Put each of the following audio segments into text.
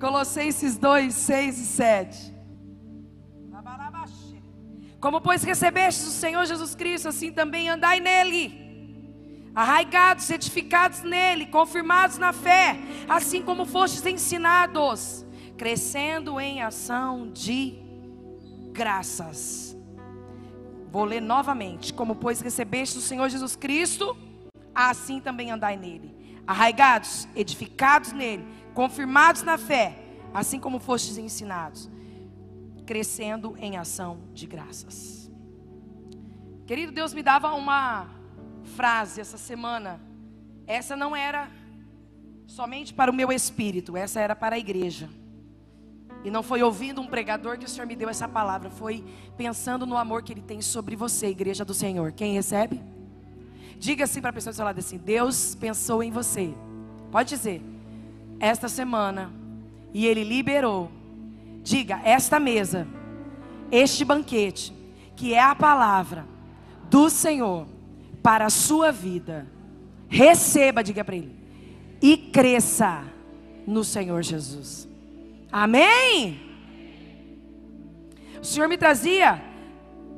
Colossenses 2, 6 e 7. Como, pois, recebestes o Senhor Jesus Cristo, assim também andai nele, arraigados, edificados nele, confirmados na fé, assim como fostes ensinados, crescendo em ação de graças. Vou ler novamente. Como, pois, recebestes o Senhor Jesus Cristo, assim também andai nele, arraigados, edificados nele, confirmados na fé, assim como fostes ensinados, crescendo em ação de graças. Querido, Deus me dava uma frase essa semana. Essa não era somente para o meu espírito, essa era para a igreja. E não foi ouvindo um pregador que o Senhor me deu essa palavra, foi pensando no amor que Ele tem sobre você, igreja do Senhor. Quem recebe? Diga assim para a pessoa do seu lado assim: Deus pensou em você. Pode dizer esta semana e ele liberou. Diga, esta mesa, este banquete, que é a palavra do Senhor para a sua vida. Receba, diga para ele, e cresça no Senhor Jesus. Amém? O Senhor me trazia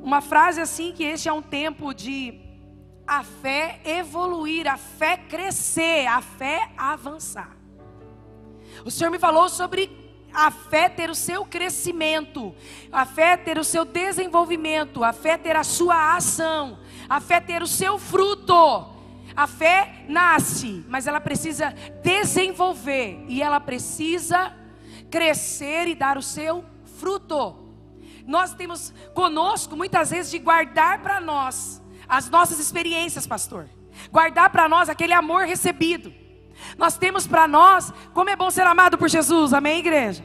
uma frase assim que este é um tempo de a fé evoluir, a fé crescer, a fé avançar. O Senhor me falou sobre a fé ter o seu crescimento, a fé ter o seu desenvolvimento, a fé ter a sua ação, a fé ter o seu fruto. A fé nasce, mas ela precisa desenvolver e ela precisa crescer e dar o seu fruto. Nós temos conosco muitas vezes de guardar para nós as nossas experiências, pastor. Guardar para nós aquele amor recebido. Nós temos para nós como é bom ser amado por Jesus, amém, igreja?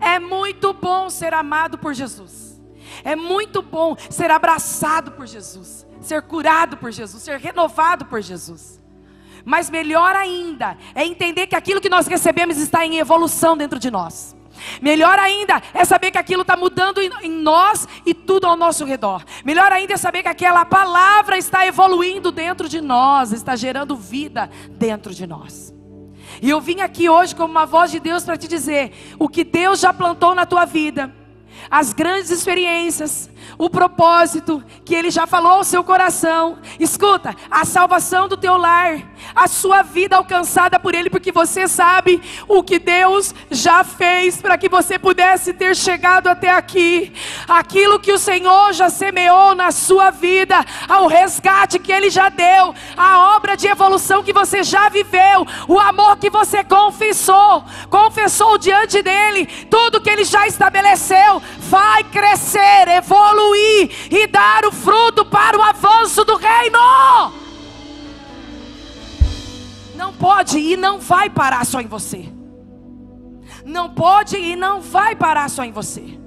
É muito bom ser amado por Jesus. É muito bom ser abraçado por Jesus, ser curado por Jesus, ser renovado por Jesus. Mas melhor ainda é entender que aquilo que nós recebemos está em evolução dentro de nós. Melhor ainda é saber que aquilo está mudando em nós e tudo ao nosso redor. Melhor ainda é saber que aquela palavra está evoluindo dentro de nós, está gerando vida dentro de nós. E eu vim aqui hoje como uma voz de Deus para te dizer o que Deus já plantou na tua vida, as grandes experiências, o propósito que Ele já falou ao seu coração. Escuta, a salvação do teu lar, a sua vida alcançada por Ele, porque você sabe o que Deus já fez para que você pudesse ter chegado até aqui. Aquilo que o Senhor já semeou na sua vida, ao resgate que Ele já deu, a obra de evolução que você já viveu, o amor que você confessou, confessou diante dEle, tudo que Ele já estabeleceu, vai crescer, evoluir e dar o fruto para o avanço do reino. Não pode e não vai parar só em você. Não pode e não vai parar só em você.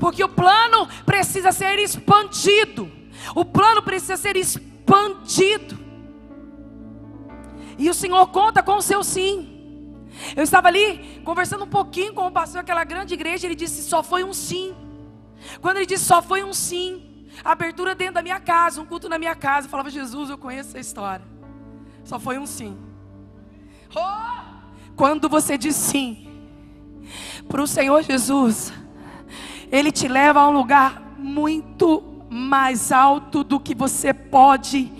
Porque o plano precisa ser expandido. O plano precisa ser expandido. E o Senhor conta com o seu sim. Eu estava ali conversando um pouquinho com o pastor daquela grande igreja, ele disse: só foi um sim. Quando ele disse só foi um sim, abertura dentro da minha casa, um culto na minha casa, eu falava: Jesus, eu conheço essa história. Só foi um sim. Oh! Quando você diz sim para o Senhor Jesus, Ele te leva a um lugar muito mais alto do que você pode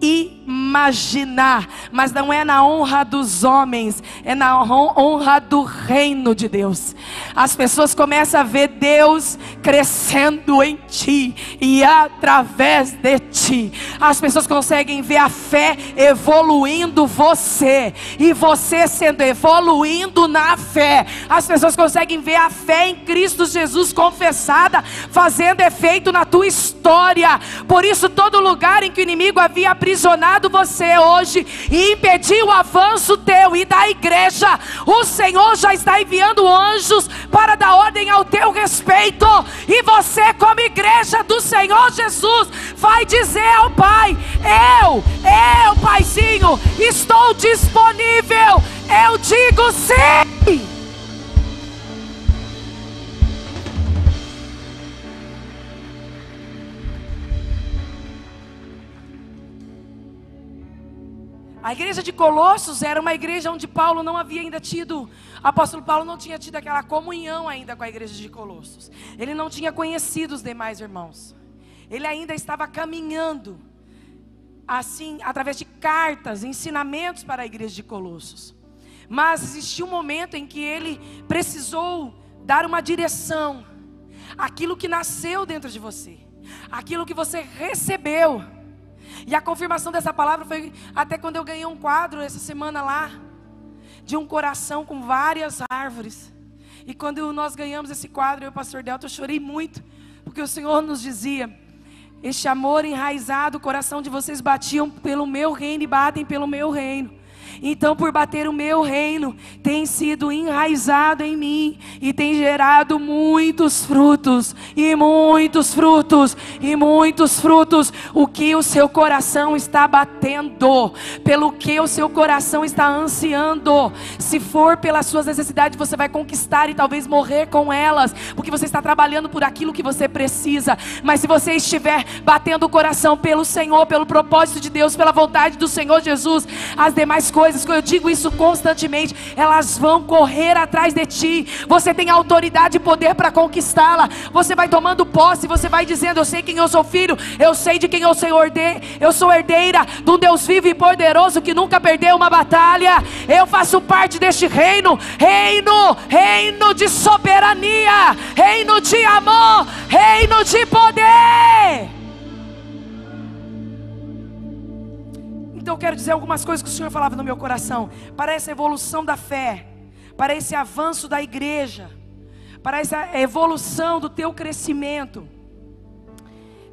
imaginar, mas não é na honra dos homens, é na honra do reino de Deus. As pessoas começam a ver Deus crescendo em ti e através de ti. As pessoas conseguem ver a fé evoluindo você e você sendo evoluindo na fé. As pessoas conseguem ver a fé em Cristo Jesus confessada fazendo efeito na tua história. Por isso todo lugar em que o inimigo havia aprisionado você hoje e impediu o avanço teu e da igreja, o Senhor já está enviando anjos para dar ordem ao teu respeito. E você, como igreja do Senhor Jesus, vai dizer ao Pai: Eu, eu, Paizinho, estou disponível. Eu digo sim. A igreja de Colossos era uma igreja onde Paulo não havia ainda tido, apóstolo Paulo não tinha tido aquela comunhão ainda com a igreja de Colossos. Ele não tinha conhecido os demais irmãos. Ele ainda estava caminhando, assim, através de cartas, ensinamentos para a igreja de Colossos. Mas existiu um momento em que ele precisou dar uma direção àquilo que nasceu dentro de você, aquilo que você recebeu. E a confirmação dessa palavra foi até quando eu ganhei um quadro essa semana lá, de um coração com várias árvores. E quando nós ganhamos esse quadro, eu e o pastor Delta, eu chorei muito, porque o Senhor nos dizia: Este amor enraizado, o coração de vocês batiam pelo meu reino e batem pelo meu reino. Então, por bater o meu reino, tem sido enraizado em mim e tem gerado muitos frutos, e muitos frutos, e muitos frutos. O que o seu coração está batendo, pelo que o seu coração está ansiando. Se for pelas suas necessidades, você vai conquistar e talvez morrer com elas, porque você está trabalhando por aquilo que você precisa. Mas se você estiver batendo o coração pelo Senhor, pelo propósito de Deus, pela vontade do Senhor Jesus, as demais coisas coisas, eu digo isso constantemente, elas vão correr atrás de ti. Você tem autoridade e poder para conquistá-la. Você vai tomando posse, você vai dizendo: Eu sei quem eu sou filho, eu sei de quem eu sou herdeira, eu sou herdeira de um Deus vivo e poderoso que nunca perdeu uma batalha. Eu faço parte deste reino, reino, reino de soberania, reino de amor, reino de poder. Então eu quero dizer algumas coisas que o Senhor falava no meu coração. Para essa evolução da fé, para esse avanço da igreja, para essa evolução do teu crescimento.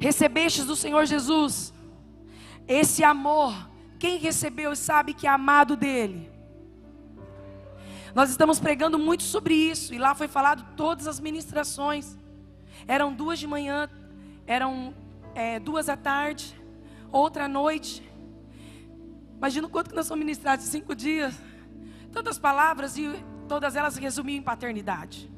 Recebestes do Senhor Jesus esse amor. Quem recebeu sabe que é amado dele. Nós estamos pregando muito sobre isso, e lá foi falado todas as ministrações. Eram duas de manhã, eram é, duas à tarde, outra à noite. Imagina o quanto que nós somos ministrados em cinco dias. Tantas palavras e todas elas resumiam em paternidade.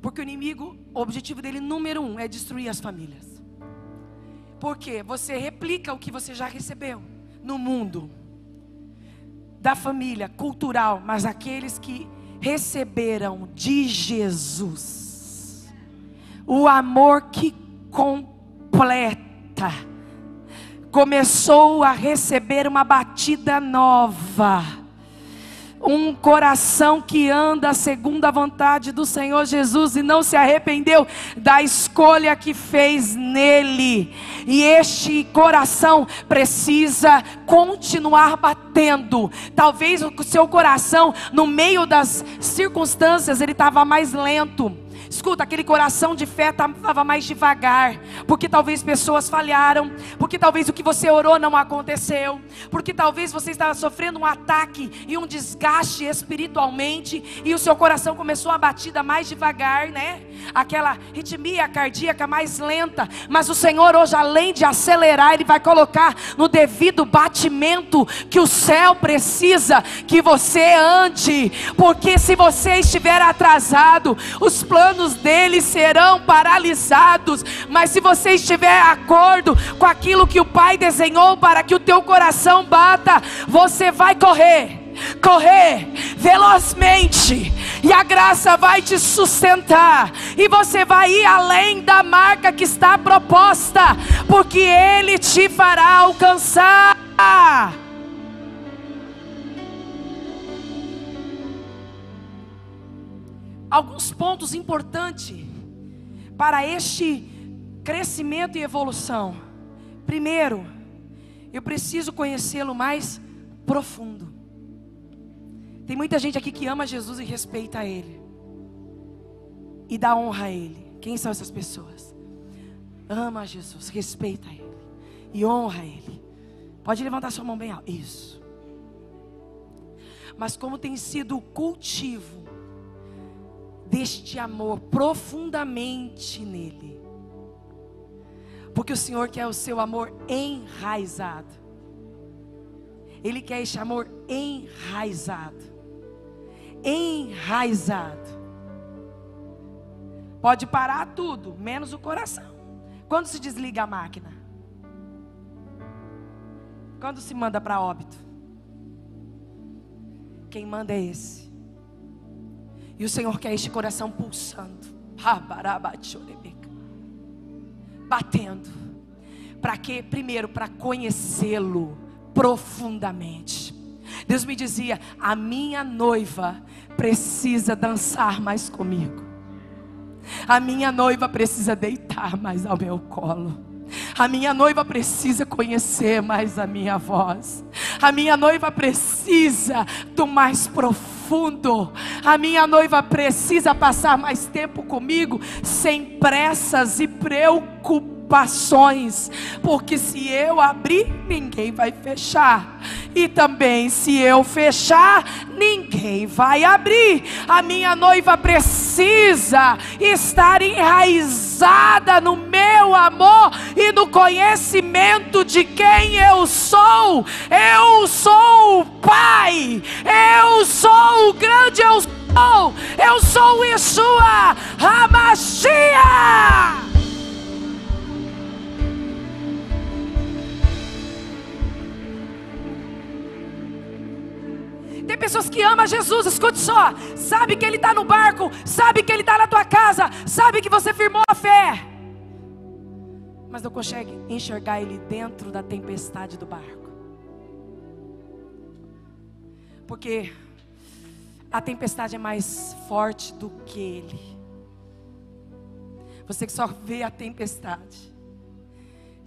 Porque o inimigo, o objetivo dele número um é destruir as famílias. Porque você replica o que você já recebeu no mundo da família cultural, mas aqueles que receberam de Jesus o amor que completa começou a receber uma batida nova. Um coração que anda segundo a vontade do Senhor Jesus e não se arrependeu da escolha que fez nele. E este coração precisa continuar batendo. Talvez o seu coração, no meio das circunstâncias, ele estava mais lento Escuta, aquele coração de fé estava mais devagar, porque talvez pessoas falharam, porque talvez o que você orou não aconteceu, porque talvez você estava sofrendo um ataque e um desgaste espiritualmente, e o seu coração começou a batida mais devagar, né? Aquela ritmia cardíaca mais lenta, mas o Senhor hoje, além de acelerar, Ele vai colocar no devido batimento que o céu precisa que você ande, porque se você estiver atrasado, os planos planos dele serão paralisados. Mas se você estiver acordo com aquilo que o Pai desenhou para que o teu coração bata, você vai correr correr velozmente, e a graça vai te sustentar, e você vai ir além da marca que está proposta, porque Ele te fará alcançar. Alguns pontos importantes para este crescimento e evolução. Primeiro, eu preciso conhecê-lo mais profundo. Tem muita gente aqui que ama Jesus e respeita Ele, e dá honra a Ele. Quem são essas pessoas? Ama Jesus, respeita Ele e honra Ele. Pode levantar sua mão bem alto. Isso. Mas como tem sido o cultivo deste amor profundamente nele. Porque o Senhor quer o seu amor enraizado. Ele quer este amor enraizado. Enraizado. Pode parar tudo, menos o coração. Quando se desliga a máquina? Quando se manda para óbito? Quem manda é esse. E o Senhor quer este coração pulsando, batendo. Para quê? Primeiro, para conhecê-lo profundamente. Deus me dizia: a minha noiva precisa dançar mais comigo. A minha noiva precisa deitar mais ao meu colo. A minha noiva precisa conhecer mais a minha voz. A minha noiva precisa do mais profundo. A minha noiva precisa passar mais tempo comigo, sem pressas e preocupações preocupações, porque se eu abrir, ninguém vai fechar, e também se eu fechar, ninguém vai abrir. A minha noiva precisa estar enraizada no meu amor e no conhecimento de quem eu sou. Eu sou o Pai, eu sou o grande eu sou, eu sou Yeshua, Hamashia. Tem pessoas que amam Jesus, escute só. Sabe que Ele está no barco, sabe que Ele está na tua casa, sabe que você firmou a fé. Mas não consegue enxergar Ele dentro da tempestade do barco. Porque a tempestade é mais forte do que Ele. Você que só vê a tempestade.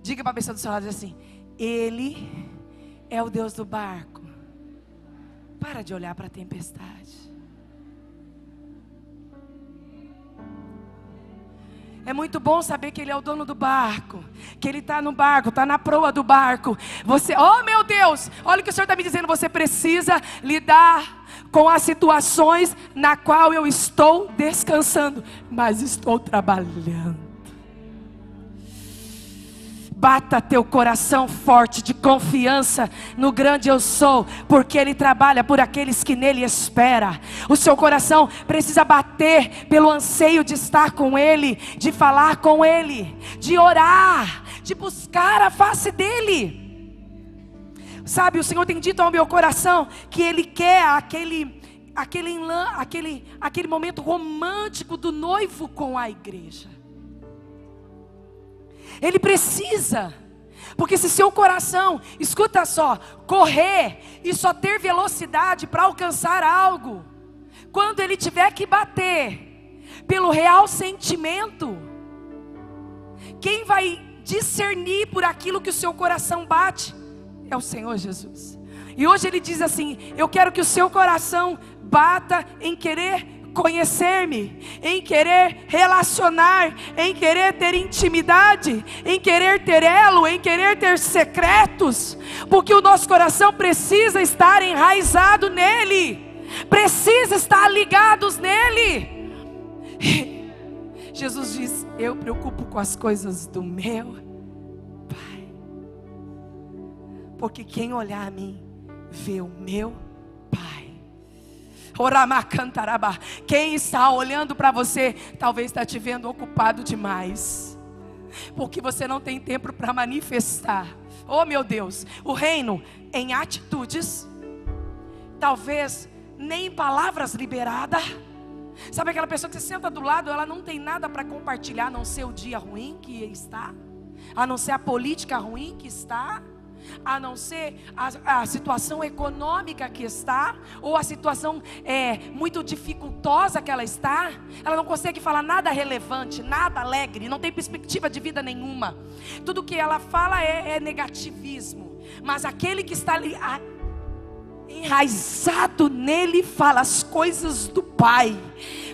Diga para a pessoa do seu lado assim: Ele é o Deus do barco. Para de olhar para a tempestade. É muito bom saber que Ele é o dono do barco, que Ele está no barco, está na proa do barco. Você, oh meu Deus, olha o que o Senhor está me dizendo. Você precisa lidar com as situações na qual eu estou descansando, mas estou trabalhando. Bata teu coração forte de confiança no grande eu sou, porque ele trabalha por aqueles que nele espera. O seu coração precisa bater pelo anseio de estar com ele, de falar com ele, de orar, de buscar a face dele. Sabe, o Senhor tem dito ao meu coração que ele quer aquele aquele aquele aquele momento romântico do noivo com a igreja. Ele precisa. Porque se seu coração, escuta só, correr e só ter velocidade para alcançar algo, quando ele tiver que bater pelo real sentimento, quem vai discernir por aquilo que o seu coração bate é o Senhor Jesus. E hoje ele diz assim: Eu quero que o seu coração bata em querer conhecer-me, em querer relacionar, em querer ter intimidade, em querer ter elo, em querer ter secretos, porque o nosso coração precisa estar enraizado nele, precisa estar ligados nele. Jesus diz: Eu preocupo com as coisas do meu Pai, porque quem olhar a mim vê o meu Pai. Quem está olhando para você, talvez está te vendo ocupado demais, porque você não tem tempo para manifestar. Oh meu Deus, o reino em atitudes, talvez nem em palavras liberadas. Sabe aquela pessoa que você senta do lado, ela não tem nada para compartilhar, a não ser o dia ruim que está, a não ser a política ruim que está a não ser a, a situação econômica que está, ou a situação é, muito dificultosa que ela está, ela não consegue falar nada relevante, nada alegre, não tem perspectiva de vida nenhuma. Tudo que ela fala é, é negativismo, mas aquele que está ali, a, enraizado nele, fala as coisas do Pai,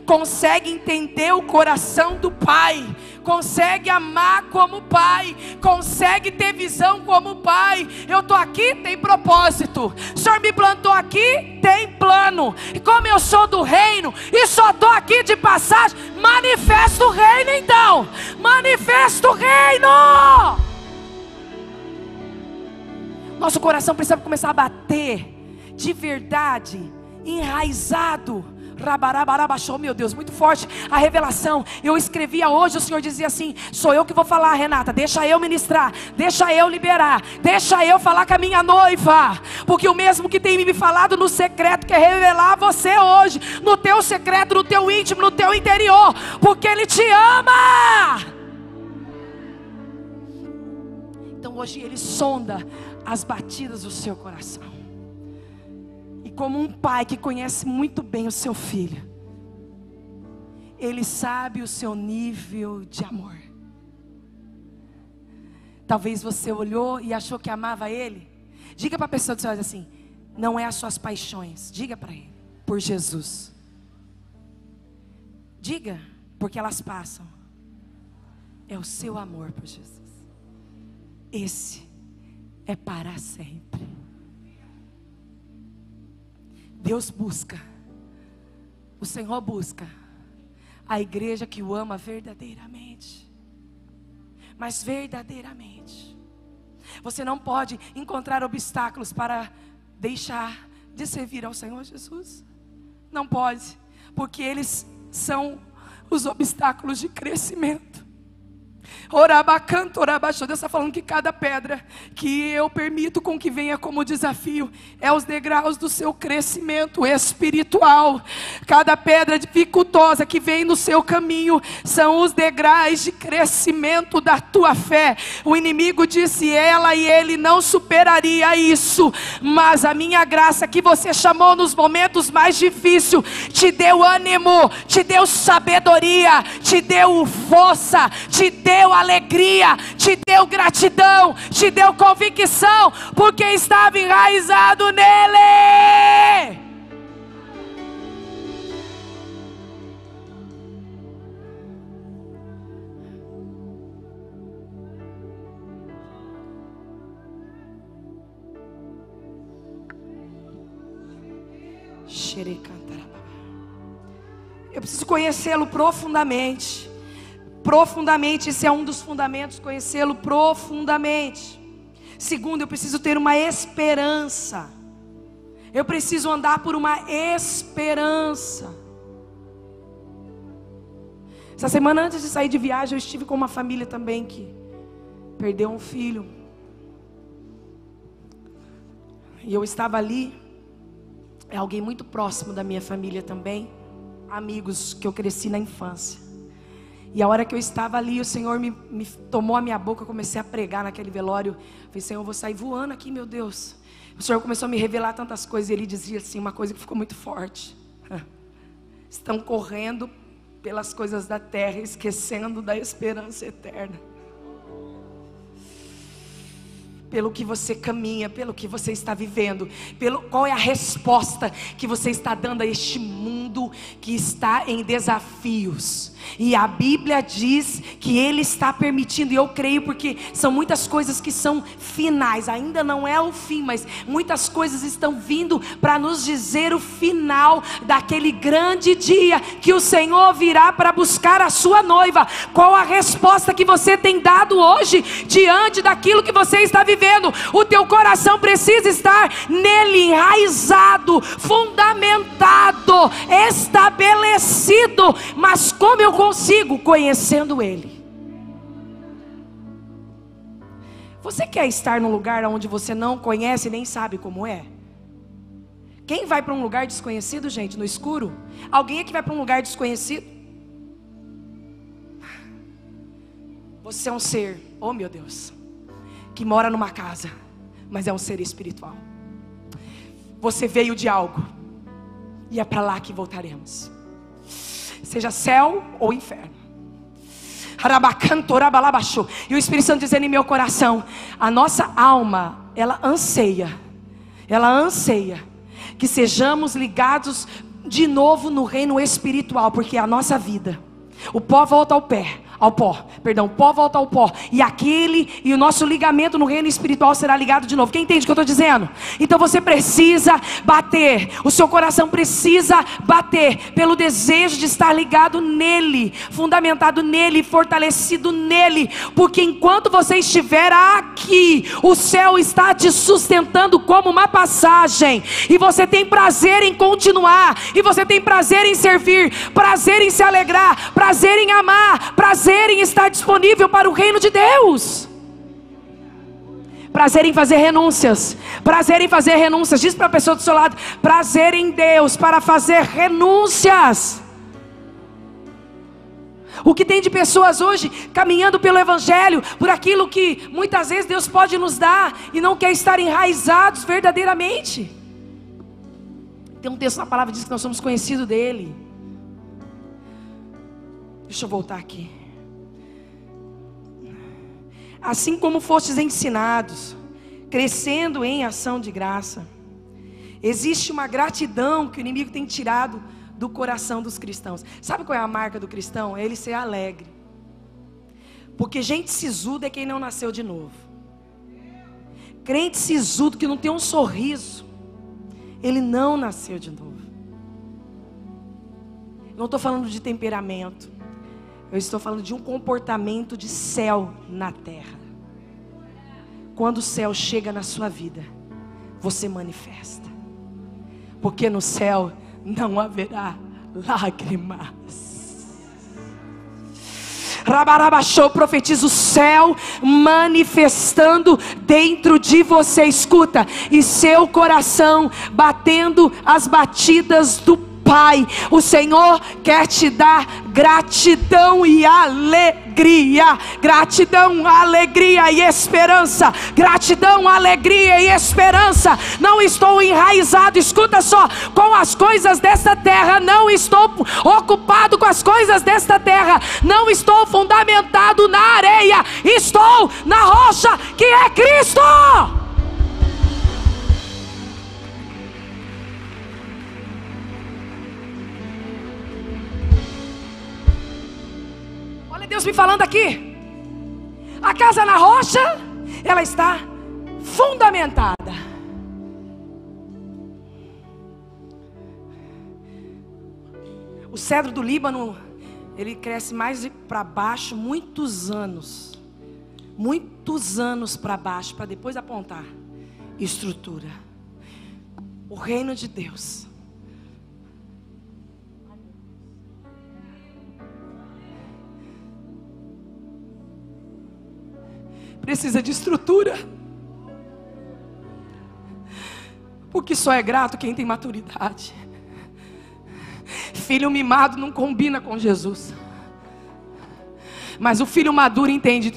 consegue entender o coração do Pai, consegue amar como Pai, consegue ter visão como Pai. Eu estou aqui, tem propósito. O Senhor me plantou aqui, tem plano. E como eu sou do reino e só estou aqui de passagem, manifesta o reino então. Manifesta o reino. Nosso coração precisa começar a bater de verdade, enraizado Rabarabarabaxou, meu Deus, muito forte a revelação. Eu escrevia hoje, o Senhor dizia assim: sou eu que vou falar, Renata, deixa eu ministrar, deixa eu liberar, deixa eu falar com a minha noiva, porque o mesmo que tem me falado no secreto quer revelar a você hoje, no teu secreto, no teu íntimo, no teu interior, porque Ele te ama. Então hoje Ele sonda as batidas do seu coração como um pai que conhece muito bem o seu filho, ele sabe o seu nível de amor. Talvez você olhou e achou que amava ele. Diga para a pessoa do seu lado assim: não é as suas paixões. Diga para ele, por Jesus. Diga, porque elas passam. É o seu amor por Jesus. Esse é para sempre. Deus busca, o Senhor busca a igreja que o ama verdadeiramente. Mas verdadeiramente. Você não pode encontrar obstáculos para deixar de servir ao Senhor Jesus. Não pode, porque eles são os obstáculos de crescimento. Orabacanto, orabaixo. Deus está falando que cada pedra que eu permito com que venha como desafio é os degraus do seu crescimento espiritual. Cada pedra dificultosa que vem no seu caminho são os degraus de crescimento da tua fé. O inimigo disse ela e ele não superaria isso, mas a minha graça que você chamou nos momentos mais difíceis te deu ânimo, te deu sabedoria, te deu força, te deu alegria, te deu gratidão, te deu convicção, porque estava enraizado nele. Eu preciso conhecê-lo profundamente profundamente. Esse é um dos fundamentos, conhecê-lo profundamente. Segundo, eu preciso ter uma esperança. Eu preciso andar por uma esperança. Essa semana antes de sair de viagem, eu estive com uma família também que perdeu um filho. E eu estava ali, é alguém muito próximo da minha família também, amigos que eu cresci na infância. E a hora que eu estava ali, o Senhor me, me tomou a minha boca, comecei a pregar naquele velório. falei, Senhor, eu vou sair voando aqui, meu Deus. O Senhor começou a me revelar tantas coisas. E Ele dizia assim, uma coisa que ficou muito forte. Estão correndo pelas coisas da terra, esquecendo da esperança eterna pelo que você caminha, pelo que você está vivendo, pelo qual é a resposta que você está dando a este mundo que está em desafios. E a Bíblia diz que Ele está permitindo, e eu creio porque são muitas coisas que são finais, ainda não é o fim, mas muitas coisas estão vindo para nos dizer o final daquele grande dia que o Senhor virá para buscar a sua noiva. Qual a resposta que você tem dado hoje diante daquilo que você está vivendo? O teu coração precisa estar nele enraizado, fundamentado, estabelecido. Mas como eu consigo conhecendo Ele. Você quer estar num lugar onde você não conhece nem sabe como é? Quem vai para um lugar desconhecido, gente, no escuro? Alguém aqui vai para um lugar desconhecido? Você é um ser, oh meu Deus, que mora numa casa, mas é um ser espiritual. Você veio de algo, e é para lá que voltaremos seja céu ou inferno. E o Espírito Santo dizendo em meu coração: a nossa alma, ela anseia, ela anseia que sejamos ligados de novo no reino espiritual, porque é a nossa vida. O pó volta ao pé, ao pó, perdão, pó volta ao pó. E aquele e o nosso ligamento no reino espiritual será ligado de novo. Quem entende o que eu estou dizendo? Então você precisa bater, o seu coração precisa bater pelo desejo de estar ligado nele, fundamentado nele, fortalecido nele, porque enquanto você estiver aqui, o céu está te sustentando como uma passagem, e você tem prazer em continuar, e você tem prazer em servir, prazer em se alegrar, prazer em amar, prazer em estar disponível para o reino de Deus. Prazer em fazer renúncias. Prazer em fazer renúncias. Diz para a pessoa do seu lado: prazer em Deus para fazer renúncias. O que tem de pessoas hoje caminhando pelo Evangelho, por aquilo que muitas vezes Deus pode nos dar e não quer estar enraizados verdadeiramente. Tem um texto na palavra que diz que nós somos conhecidos dele. Deixa eu voltar aqui. Assim como fostes ensinados, crescendo em ação de graça, existe uma gratidão que o inimigo tem tirado do coração dos cristãos. Sabe qual é a marca do cristão? É ele ser alegre. Porque gente sisuda é quem não nasceu de novo. Crente sisudo que não tem um sorriso, ele não nasceu de novo. Não estou falando de temperamento. Eu estou falando de um comportamento de céu na terra. Quando o céu chega na sua vida, você manifesta. Porque no céu não haverá lágrimas. Rabarabachou, profetiza o céu manifestando dentro de você. Escuta, e seu coração batendo as batidas do Pai. O Senhor quer te dar gratidão e alegria. Gratidão, alegria e esperança. Gratidão, alegria e esperança. Não estou enraizado, escuta só, com as coisas desta terra. Não estou ocupado com as coisas desta terra. Não estou fundamentado na areia. Estou na rocha que é Cristo. Deus me falando aqui. A casa na rocha, ela está fundamentada. O cedro do Líbano, ele cresce mais para baixo muitos anos. Muitos anos para baixo, para depois apontar estrutura. O reino de Deus precisa de estrutura. Porque só é grato quem tem maturidade. Filho mimado não combina com Jesus. Mas o filho maduro entende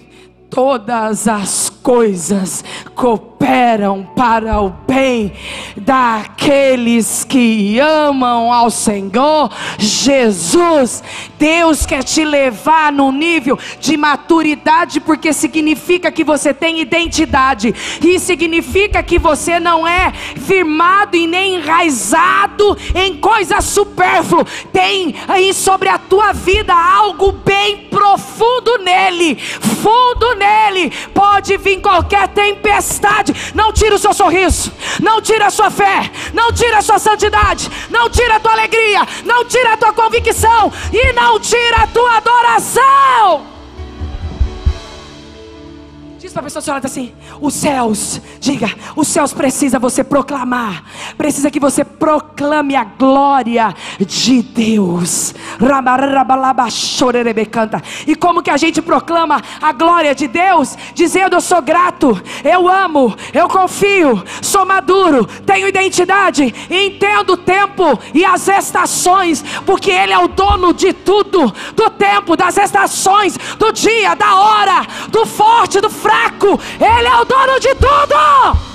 todas as coisas cooperam para o bem daqueles que amam ao Senhor Jesus. Deus quer te levar no nível de maturidade, porque significa que você tem identidade, e significa que você não é firmado e nem enraizado em coisa supérflua, tem aí sobre a tua vida algo bem profundo nele, fundo nele. Pode vir qualquer tempestade, não tira o seu sorriso, não tira a sua fé, não tira a sua santidade, não tira a tua alegria, não tira a tua convicção e não tira a tua adoração. Diz para a pessoa senhora assim: os céus, diga, os céus precisa você proclamar, precisa que você proclame a glória de Deus. E como que a gente proclama a glória de Deus? Dizendo: Eu sou grato, eu amo, eu confio, sou maduro, tenho identidade, entendo o tempo e as estações, porque Ele é o dono de tudo, do tempo, das estações, do dia, da hora, do forte, do fraco fraco, Ele é o dono de tudo.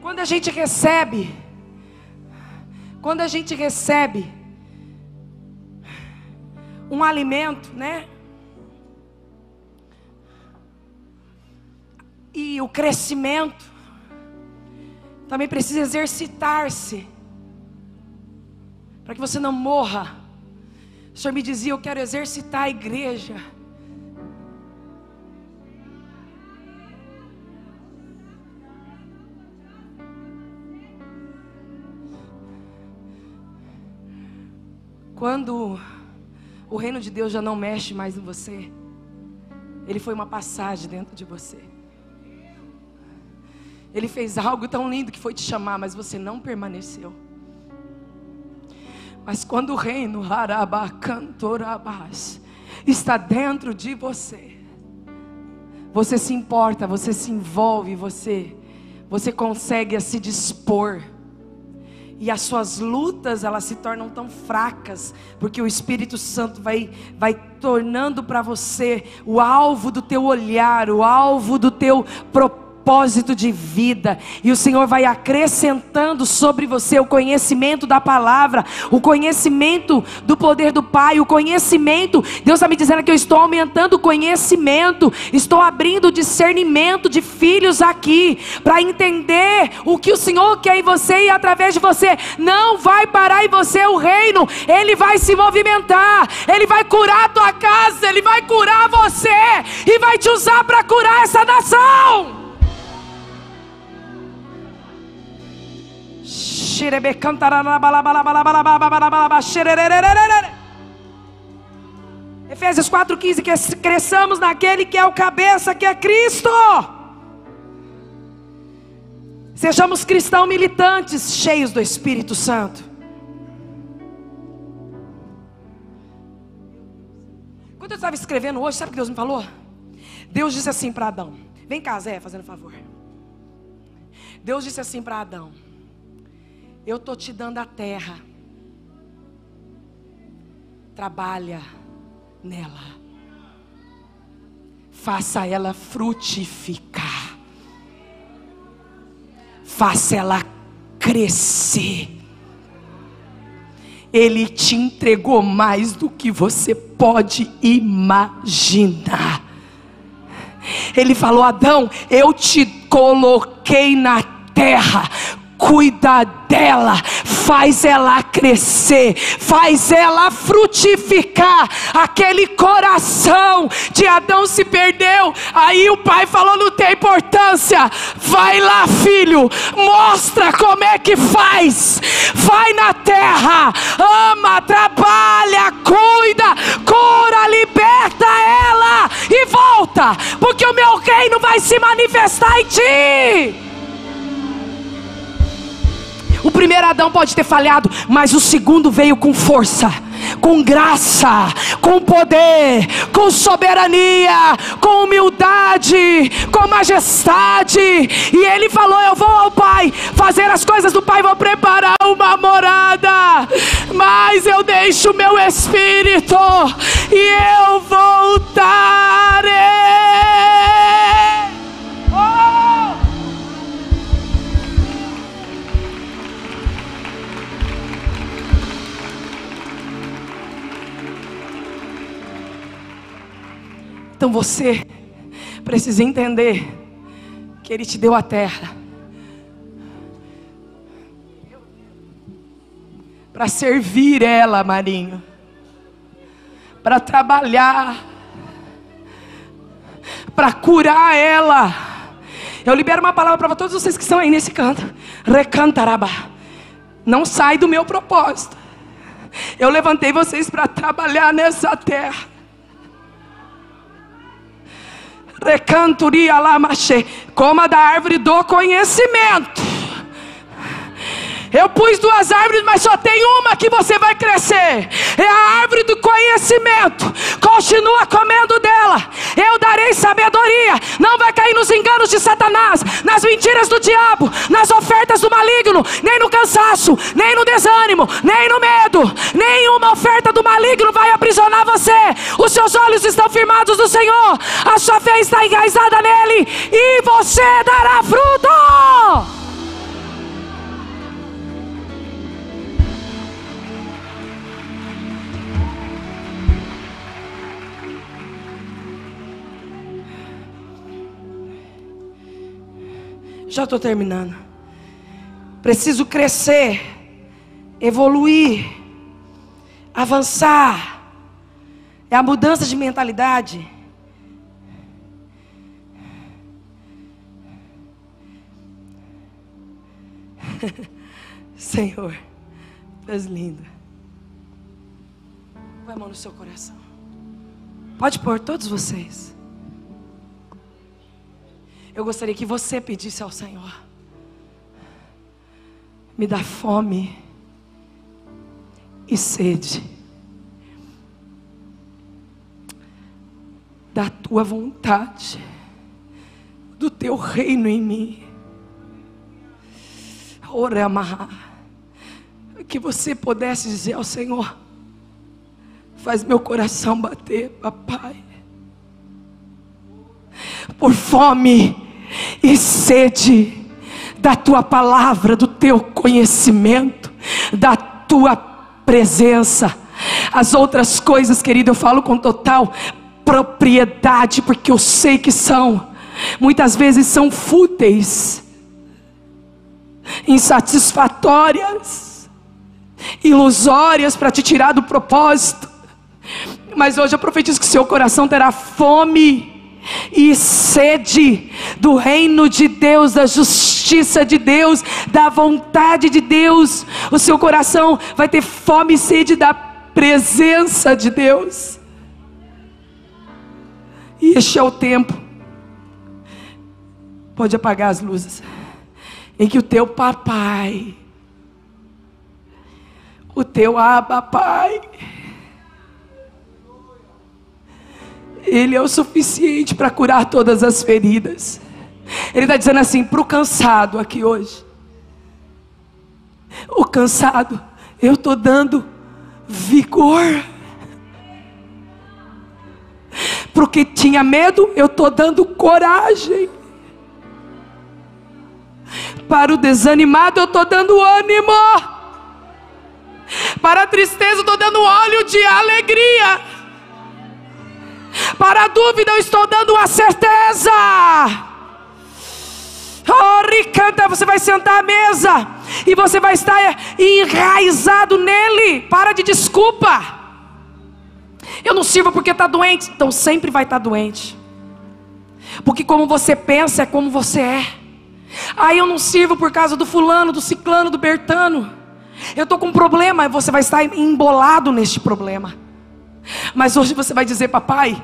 Quando a gente recebe, quando a gente recebe um alimento, né? E o crescimento também precisa exercitar-se para que você não morra. O Senhor me dizia: Eu quero exercitar a igreja. Quando o reino de Deus já não mexe mais em você, ele foi uma passagem dentro de você. Ele fez algo tão lindo que foi te chamar, mas você não permaneceu. Mas quando o reino Harabacantorabás está dentro de você, você se importa, você se envolve, você você consegue se dispor e as suas lutas elas se tornam tão fracas, porque o Espírito Santo vai, vai tornando para você o alvo do teu olhar, o alvo do teu propósito propósito de vida, e o Senhor vai acrescentando sobre você o conhecimento da palavra, o conhecimento do poder do Pai, o conhecimento. Deus está me dizendo que eu estou aumentando o conhecimento, estou abrindo discernimento de filhos aqui, para entender o que o Senhor quer em você e através de você. Não vai parar em você o reino, ele vai se movimentar, ele vai curar a tua casa, ele vai curar você e vai te usar para curar essa nação. Efésios 4,15: que cresçamos naquele que é o cabeça, que é Cristo. Sejamos cristãos militantes, cheios do Espírito Santo. Quando eu estava escrevendo hoje, sabe o que Deus me falou? Deus disse assim para Adão: Vem cá, Zé, fazendo favor. Deus disse assim para Adão: eu estou te dando a terra. Trabalha nela. Faça ela frutificar. Faça ela crescer. Ele te entregou mais do que você pode imaginar. Ele falou: Adão, eu te coloquei na terra cuida dela, faz ela crescer, faz ela frutificar. Aquele coração de Adão se perdeu. Aí o pai falou: não tem importância. Vai lá, filho, mostra como é que faz. Vai na terra, ama, trabalha, cuida, cura, liberta ela e volta, porque o meu reino vai se manifestar em ti. O primeiro Adão pode ter falhado, mas o segundo veio com força, com graça, com poder, com soberania, com humildade, com majestade. E ele falou: Eu vou ao Pai fazer as coisas do Pai, vou preparar uma morada, mas eu deixo o meu espírito e eu voltarei. Então você precisa entender que Ele te deu a terra para servir ela, Marinho, para trabalhar, para curar ela. Eu libero uma palavra para todos vocês que estão aí nesse canto. Recantaraba. Não sai do meu propósito. Eu levantei vocês para trabalhar nessa terra. Recanturia lamache. Coma da árvore do conhecimento. Eu pus duas árvores, mas só tem uma que você vai crescer. É a árvore do conhecimento. Continua comendo dela. Eu darei sabedoria. Não vai cair nos enganos de Satanás, nas mentiras do diabo, nas ofertas do maligno, nem no cansaço, nem no desânimo, nem no medo. Nenhuma oferta do maligno vai aprisionar você. Os seus olhos estão firmados no Senhor. A sua fé está enraizada nele e você dará fruto. Já estou terminando. Preciso crescer, evoluir, avançar. É a mudança de mentalidade. Senhor, és lindo. Põe a mão no seu coração. Pode pôr todos vocês. Eu gostaria que você pedisse ao Senhor: me dá fome e sede. Da tua vontade, do teu reino em mim. Ora, que você pudesse dizer ao Senhor: faz meu coração bater, papai, por fome e sede da tua palavra, do teu conhecimento, da tua presença. As outras coisas, querido, eu falo com total propriedade, porque eu sei que são, muitas vezes são fúteis, insatisfatórias, ilusórias para te tirar do propósito. Mas hoje eu profetizo que seu coração terá fome e sede do reino de Deus, da justiça de Deus, da vontade de Deus. O seu coração vai ter fome e sede da presença de Deus. E este é o tempo. Pode apagar as luzes. Em que o teu papai, o teu aba Ele é o suficiente para curar todas as feridas. Ele está dizendo assim para o cansado aqui hoje. O cansado, eu estou dando vigor. Para o que tinha medo, eu estou dando coragem. Para o desanimado, eu estou dando ânimo. Para a tristeza, eu estou dando óleo de alegria. Para a dúvida, eu estou dando uma certeza. Oh, Ricanta, você vai sentar à mesa e você vai estar enraizado nele. Para de desculpa. Eu não sirvo porque está doente, então sempre vai estar tá doente. Porque como você pensa é como você é. Aí eu não sirvo por causa do fulano, do ciclano, do bertano. Eu estou com um problema, você vai estar embolado neste problema. Mas hoje você vai dizer, papai,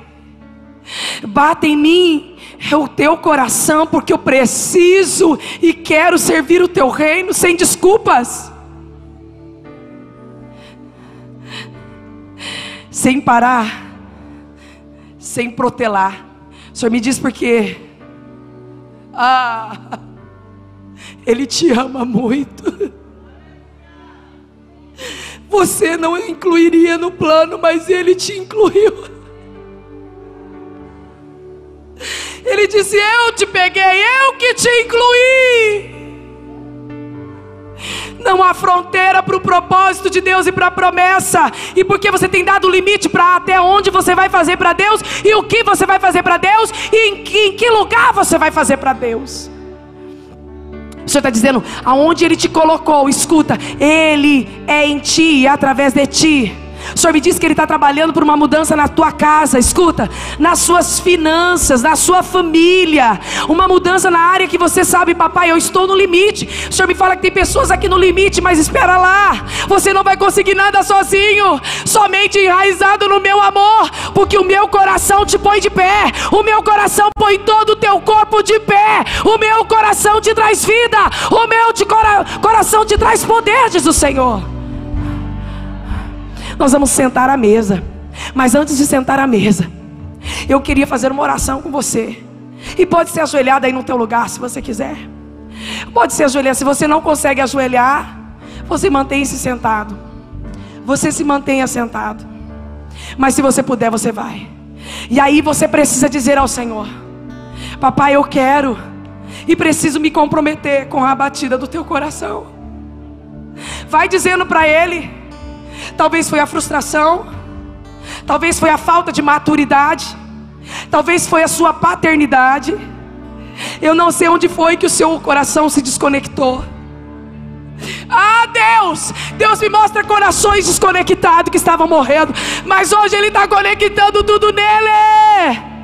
bata em mim o teu coração, porque eu preciso e quero servir o teu reino sem desculpas. Sem parar, sem protelar. O Senhor me diz porque, ah, Ele te ama muito. Você não incluiria no plano, mas Ele te incluiu. Ele disse: Eu te peguei, eu que te incluí. Não há fronteira para o propósito de Deus e para a promessa. E porque você tem dado limite para até onde você vai fazer para Deus e o que você vai fazer para Deus e em que, em que lugar você vai fazer para Deus. O Senhor está dizendo, aonde Ele te colocou, escuta, Ele é em ti através de ti. O Senhor me disse que Ele está trabalhando por uma mudança na tua casa, escuta, nas suas finanças, na sua família, uma mudança na área que você sabe, papai, eu estou no limite. O Senhor me fala que tem pessoas aqui no limite, mas espera lá, você não vai conseguir nada sozinho, somente enraizado no meu amor, porque o meu coração te põe de pé, o meu coração põe todo o teu corpo de pé, o meu coração te traz vida, o meu cora coração te traz poder, diz o Senhor. Nós vamos sentar à mesa. Mas antes de sentar à mesa, eu queria fazer uma oração com você. E pode ser ajoelhado aí no teu lugar, se você quiser. Pode ser ajoelhado. Se você não consegue ajoelhar, você mantenha-se sentado. Você se mantenha sentado. Mas se você puder, você vai. E aí você precisa dizer ao Senhor: Papai, eu quero e preciso me comprometer com a batida do teu coração. Vai dizendo para Ele. Talvez foi a frustração, talvez foi a falta de maturidade, talvez foi a sua paternidade, Eu não sei onde foi que o seu coração se desconectou. Ah, Deus! Deus me mostra corações desconectados que estavam morrendo, mas hoje Ele está conectando tudo nele.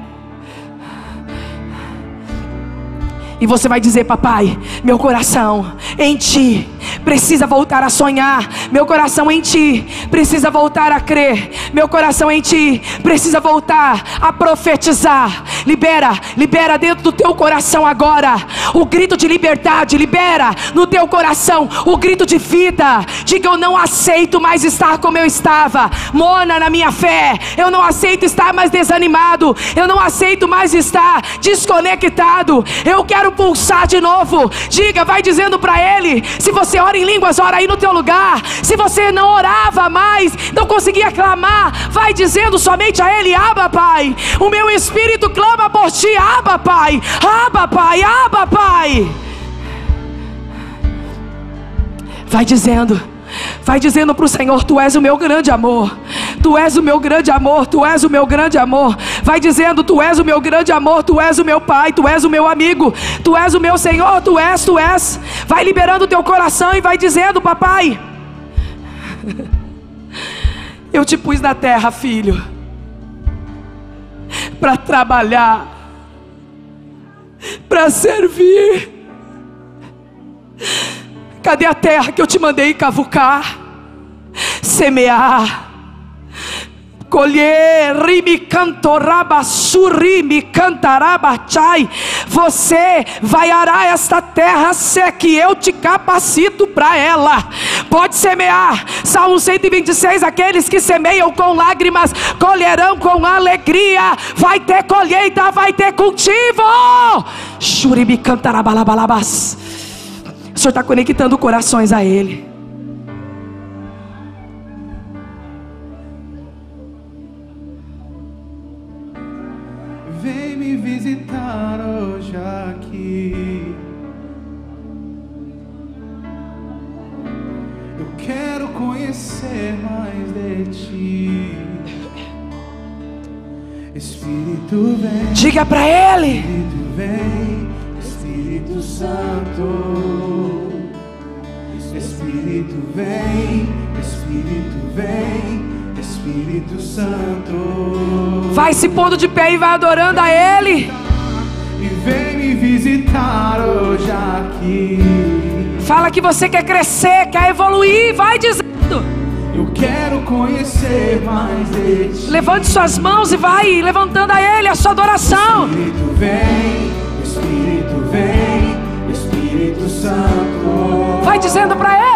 E você vai dizer, papai, meu coração em ti precisa voltar a sonhar. Meu coração em ti precisa voltar a crer. Meu coração em ti precisa voltar a profetizar. Libera, libera dentro do teu coração agora o grito de liberdade. Libera no teu coração o grito de vida. Diga: Eu não aceito mais estar como eu estava. Mona na minha fé. Eu não aceito estar mais desanimado. Eu não aceito mais estar desconectado. Eu quero pulsar de novo. Diga, vai dizendo para ele. Se você ora em línguas, ora aí no teu lugar. Se você não orava mais, não conseguia clamar, vai dizendo somente a ele: Aba, Pai. O meu espírito clama por ti. Aba, Pai. Aba, Pai. Aba, Pai. Vai dizendo. Vai dizendo para o Senhor: Tu és o meu grande amor. Tu és o meu grande amor. Tu és o meu grande amor. Vai dizendo: Tu és o meu grande amor. Tu és o meu Pai. Tu és o meu amigo. Tu és o meu Senhor. Tu és, tu és. Vai liberando o teu coração e vai dizendo: Papai, eu te pus na terra, filho, para trabalhar, para servir. Cadê a terra que eu te mandei cavucar, semear, colher, rimi cantoraba, surimi cantarabachai. Você vai arar esta terra se é que eu te capacito para ela. Pode semear. Salmo 126, aqueles que semeiam com lágrimas colherão com alegria. Vai ter colheita, vai ter cultivo. Shuribi cantarabalabalabas. Senhor está conectando corações a Ele. Vem me visitar hoje aqui. Eu quero conhecer mais de ti. Espírito vem. Diga para Ele. Espírito vem. Espírito Santo vem, Espírito vem, Espírito Santo. Vai se pondo de pé e vai adorando a Ele. E vem me visitar hoje aqui. Fala que você quer crescer, quer evoluir, vai dizendo. Eu quero conhecer mais de ti. Levante suas mãos e vai levantando a Ele a sua adoração. Espírito vem, Espírito vem, Espírito Santo. Vai dizendo para Ele.